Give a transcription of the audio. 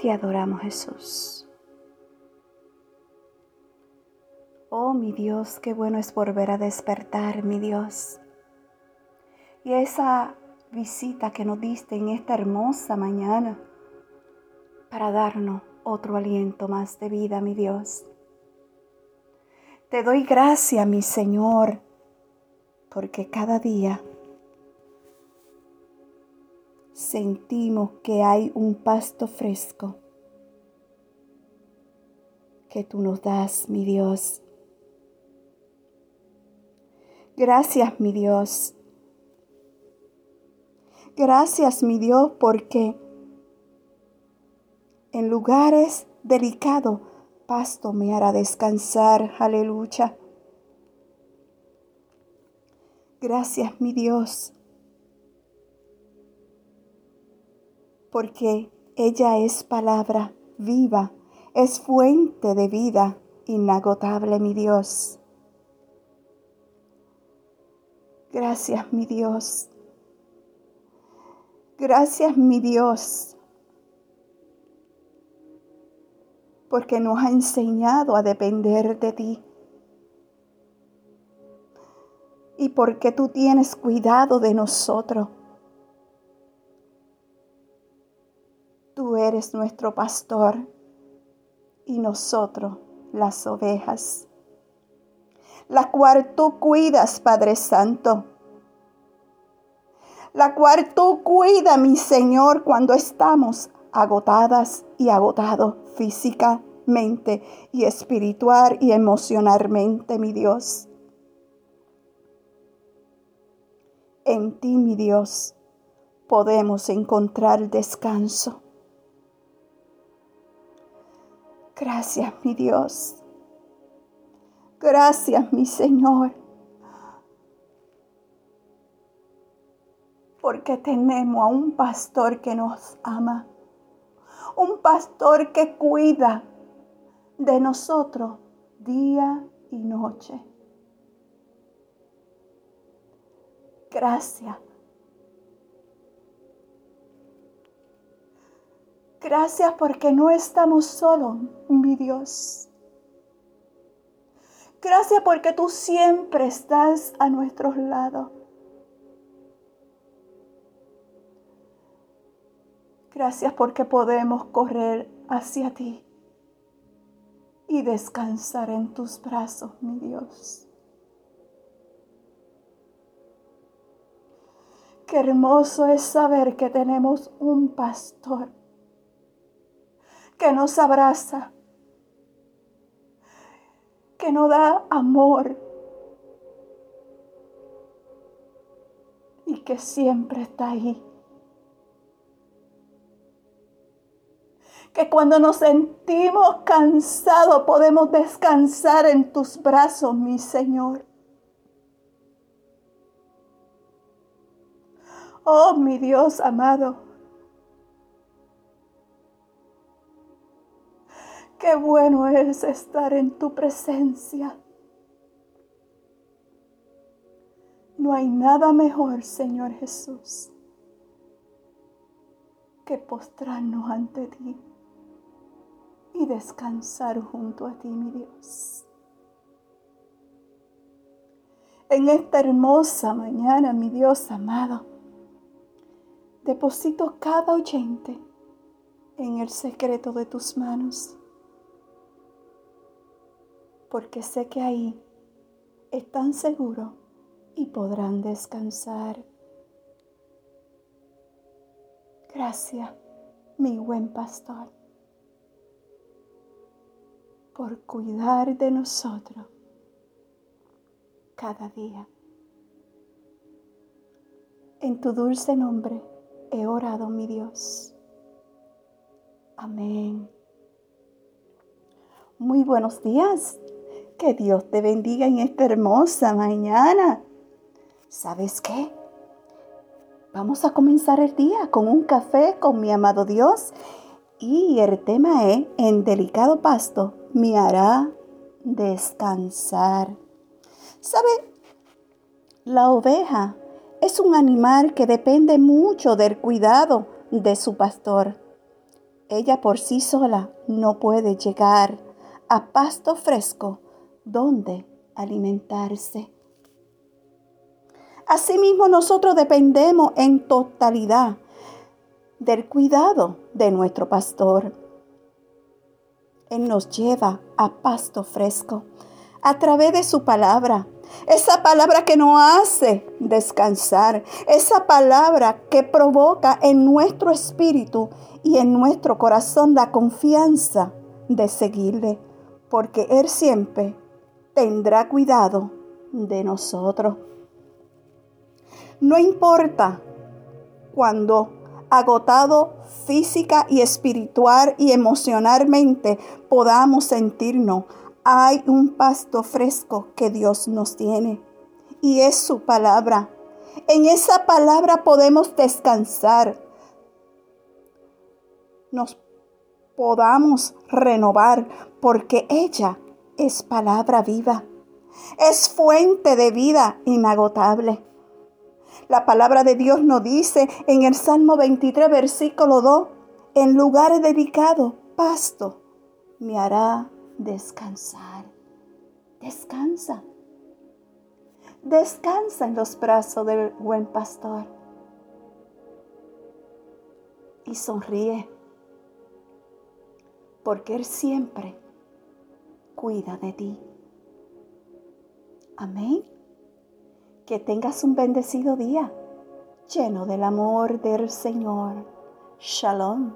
Te adoramos Jesús. Oh mi Dios, qué bueno es volver a despertar, mi Dios. Y esa visita que nos diste en esta hermosa mañana para darnos otro aliento más de vida, mi Dios. Te doy gracias, mi Señor, porque cada día sentimos que hay un pasto fresco que tú nos das, mi Dios. Gracias, mi Dios. Gracias, mi Dios, porque en lugares delicados pasto me hará descansar. Aleluya. Gracias, mi Dios, porque ella es palabra viva, es fuente de vida inagotable, mi Dios. Gracias, mi Dios. Gracias, mi Dios, porque nos ha enseñado a depender de ti. Y porque tú tienes cuidado de nosotros. Tú eres nuestro pastor y nosotros las ovejas, la cual tú cuidas, Padre Santo. La cual tú cuidas, mi Señor, cuando estamos agotadas y agotados físicamente y espiritual y emocionalmente, mi Dios. En ti, mi Dios, podemos encontrar descanso. Gracias, mi Dios. Gracias, mi Señor. Porque tenemos a un pastor que nos ama un pastor que cuida de nosotros día y noche. Gracias. Gracias porque no estamos solos, mi Dios. Gracias porque tú siempre estás a nuestros lados. Gracias porque podemos correr hacia ti y descansar en tus brazos, mi Dios. Qué hermoso es saber que tenemos un pastor que nos abraza, que nos da amor y que siempre está ahí que cuando nos sentimos cansados podemos descansar en tus brazos, mi Señor. Oh, mi Dios amado. Qué bueno es estar en tu presencia. No hay nada mejor, Señor Jesús, que postrarnos ante ti y descansar junto a ti, mi Dios. En esta hermosa mañana, mi Dios amado, deposito cada oyente en el secreto de tus manos, porque sé que ahí están seguros y podrán descansar. Gracias, mi buen pastor por cuidar de nosotros cada día. En tu dulce nombre he orado, mi Dios. Amén. Muy buenos días. Que Dios te bendiga en esta hermosa mañana. ¿Sabes qué? Vamos a comenzar el día con un café con mi amado Dios y el tema es en delicado pasto me hará descansar. ¿Sabe? La oveja es un animal que depende mucho del cuidado de su pastor. ella por sí sola no puede llegar a pasto fresco donde alimentarse. Asimismo, nosotros dependemos en totalidad del cuidado de nuestro pastor. Él nos lleva a pasto fresco a través de su palabra. Esa palabra que nos hace descansar. Esa palabra que provoca en nuestro espíritu y en nuestro corazón la confianza de seguirle. Porque Él siempre tendrá cuidado de nosotros. No importa cuando agotado física y espiritual y emocionalmente podamos sentirnos, hay un pasto fresco que Dios nos tiene y es su palabra. En esa palabra podemos descansar. Nos podamos renovar porque ella es palabra viva. Es fuente de vida inagotable. La palabra de Dios nos dice en el Salmo 23, versículo 2, en lugares dedicados, pasto me hará descansar. Descansa. Descansa en los brazos del buen pastor. Y sonríe. Porque Él siempre cuida de ti. Amén. Que tengas un bendecido día lleno del amor del Señor. Shalom.